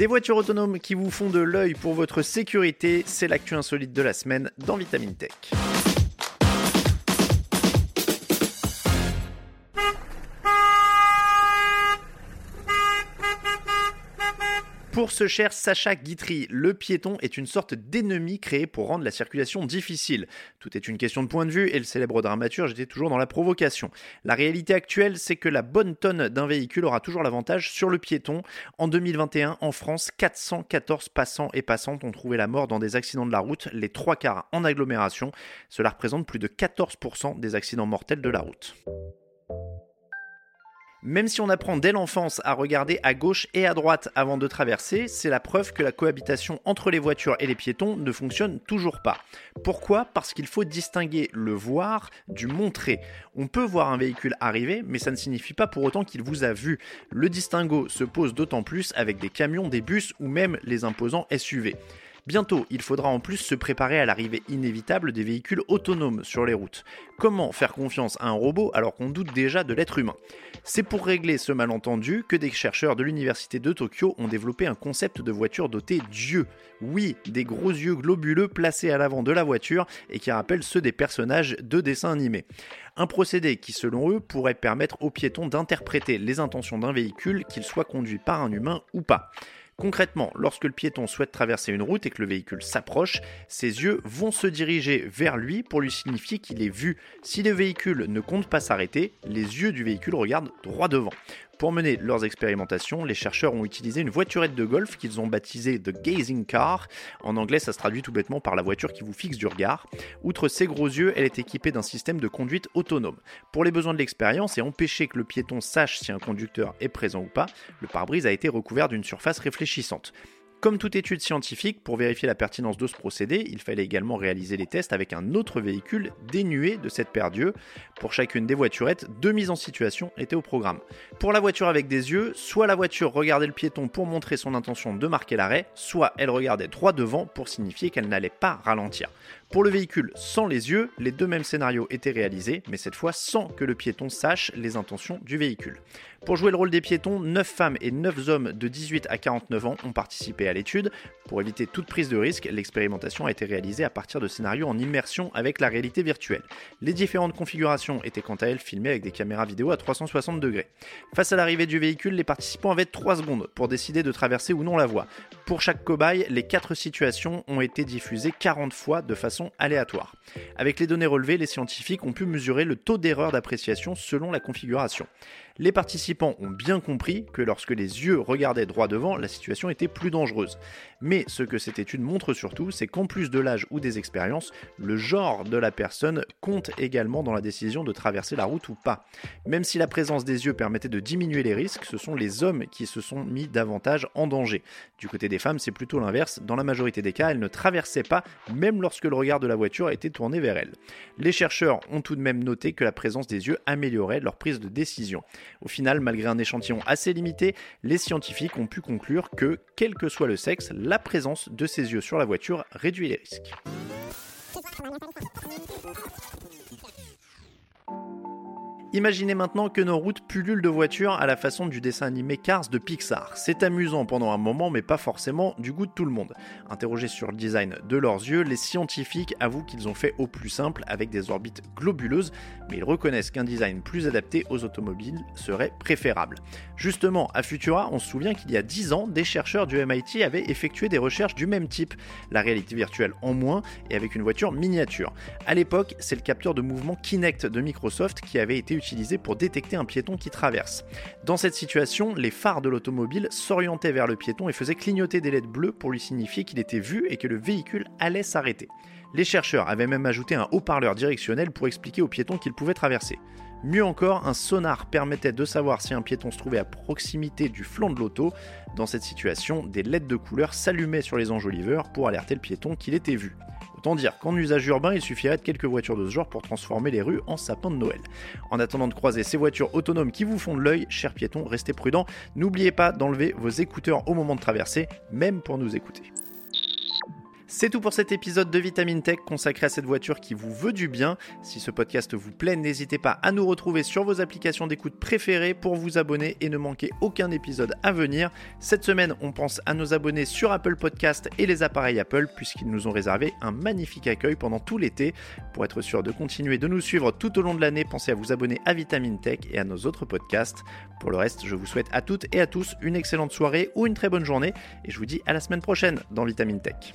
Des voitures autonomes qui vous font de l'œil pour votre sécurité, c'est l'actu insolite de la semaine dans Vitamine Tech. Pour ce cher Sacha Guitry, le piéton est une sorte d'ennemi créé pour rendre la circulation difficile. Tout est une question de point de vue et le célèbre dramaturge était toujours dans la provocation. La réalité actuelle, c'est que la bonne tonne d'un véhicule aura toujours l'avantage sur le piéton. En 2021, en France, 414 passants et passantes ont trouvé la mort dans des accidents de la route, les trois quarts en agglomération. Cela représente plus de 14% des accidents mortels de la route. Même si on apprend dès l'enfance à regarder à gauche et à droite avant de traverser, c'est la preuve que la cohabitation entre les voitures et les piétons ne fonctionne toujours pas. Pourquoi? Parce qu'il faut distinguer le voir du montrer. On peut voir un véhicule arriver, mais ça ne signifie pas pour autant qu'il vous a vu. Le distinguo se pose d'autant plus avec des camions, des bus ou même les imposants SUV. Bientôt, il faudra en plus se préparer à l'arrivée inévitable des véhicules autonomes sur les routes. Comment faire confiance à un robot alors qu'on doute déjà de l'être humain? C'est pour régler ce malentendu que des chercheurs de l'université de Tokyo ont développé un concept de voiture dotée d'yeux. Oui, des gros yeux globuleux placés à l'avant de la voiture et qui rappellent ceux des personnages de dessins animés. Un procédé qui, selon eux, pourrait permettre aux piétons d'interpréter les intentions d'un véhicule, qu'il soit conduit par un humain ou pas. Concrètement, lorsque le piéton souhaite traverser une route et que le véhicule s'approche, ses yeux vont se diriger vers lui pour lui signifier qu'il est vu. Si le véhicule ne compte pas s'arrêter, les yeux du véhicule regardent droit devant. Pour mener leurs expérimentations, les chercheurs ont utilisé une voiturette de golf qu'ils ont baptisée The Gazing Car. En anglais, ça se traduit tout bêtement par la voiture qui vous fixe du regard. Outre ses gros yeux, elle est équipée d'un système de conduite autonome. Pour les besoins de l'expérience et empêcher que le piéton sache si un conducteur est présent ou pas, le pare-brise a été recouvert d'une surface réfléchissante. Comme toute étude scientifique, pour vérifier la pertinence de ce procédé, il fallait également réaliser les tests avec un autre véhicule dénué de cette paire d'yeux. Pour chacune des voiturettes, deux mises en situation étaient au programme. Pour la voiture avec des yeux, soit la voiture regardait le piéton pour montrer son intention de marquer l'arrêt, soit elle regardait droit devant pour signifier qu'elle n'allait pas ralentir. Pour le véhicule sans les yeux, les deux mêmes scénarios étaient réalisés, mais cette fois sans que le piéton sache les intentions du véhicule. Pour jouer le rôle des piétons, 9 femmes et 9 hommes de 18 à 49 ans ont participé à l'étude. Pour éviter toute prise de risque, l'expérimentation a été réalisée à partir de scénarios en immersion avec la réalité virtuelle. Les différentes configurations étaient quant à elles filmées avec des caméras vidéo à 360 degrés. Face à l'arrivée du véhicule, les participants avaient 3 secondes pour décider de traverser ou non la voie. Pour chaque cobaye, les 4 situations ont été diffusées 40 fois de façon Avec les données relevées, les scientifiques ont pu mesurer le taux d'erreur d'appréciation selon la configuration. Les participants ont bien compris que lorsque les yeux regardaient droit devant, la situation était plus dangereuse. Mais ce que cette étude montre surtout, c'est qu'en plus de l'âge ou des expériences, le genre de la personne compte également dans la décision de traverser la route ou pas. Même si la présence des yeux permettait de diminuer les risques, ce sont les hommes qui se sont mis davantage en danger. Du côté des femmes, c'est plutôt l'inverse. Dans la majorité des cas, elles ne traversaient pas, même lorsque le regard de la voiture était tourné vers elles. Les chercheurs ont tout de même noté que la présence des yeux améliorait leur prise de décision. Au final, malgré un échantillon assez limité, les scientifiques ont pu conclure que, quel que soit le sexe, la présence de ces yeux sur la voiture réduit les risques. Imaginez maintenant que nos routes pullulent de voitures à la façon du dessin animé Cars de Pixar. C'est amusant pendant un moment, mais pas forcément du goût de tout le monde. Interrogés sur le design de leurs yeux, les scientifiques avouent qu'ils ont fait au plus simple avec des orbites globuleuses, mais ils reconnaissent qu'un design plus adapté aux automobiles serait préférable. Justement, à Futura, on se souvient qu'il y a 10 ans, des chercheurs du MIT avaient effectué des recherches du même type, la réalité virtuelle en moins et avec une voiture miniature. À l'époque, c'est le capteur de mouvement Kinect de Microsoft qui avait été utilisé pour détecter un piéton qui traverse. Dans cette situation, les phares de l'automobile s'orientaient vers le piéton et faisaient clignoter des LED bleues pour lui signifier qu'il était vu et que le véhicule allait s'arrêter. Les chercheurs avaient même ajouté un haut-parleur directionnel pour expliquer au piéton qu'il pouvait traverser. Mieux encore, un sonar permettait de savoir si un piéton se trouvait à proximité du flanc de l'auto. Dans cette situation, des LED de couleur s'allumaient sur les enjoliveurs pour alerter le piéton qu'il était vu. Autant dire qu'en usage urbain, il suffirait de quelques voitures de ce genre pour transformer les rues en sapins de Noël. En attendant de croiser ces voitures autonomes qui vous font de l'œil, chers piétons, restez prudents. N'oubliez pas d'enlever vos écouteurs au moment de traverser, même pour nous écouter. C'est tout pour cet épisode de Vitamine Tech consacré à cette voiture qui vous veut du bien. Si ce podcast vous plaît, n'hésitez pas à nous retrouver sur vos applications d'écoute préférées pour vous abonner et ne manquer aucun épisode à venir. Cette semaine, on pense à nos abonnés sur Apple Podcast et les appareils Apple puisqu'ils nous ont réservé un magnifique accueil pendant tout l'été. Pour être sûr de continuer de nous suivre tout au long de l'année, pensez à vous abonner à Vitamine Tech et à nos autres podcasts. Pour le reste, je vous souhaite à toutes et à tous une excellente soirée ou une très bonne journée et je vous dis à la semaine prochaine dans Vitamine Tech.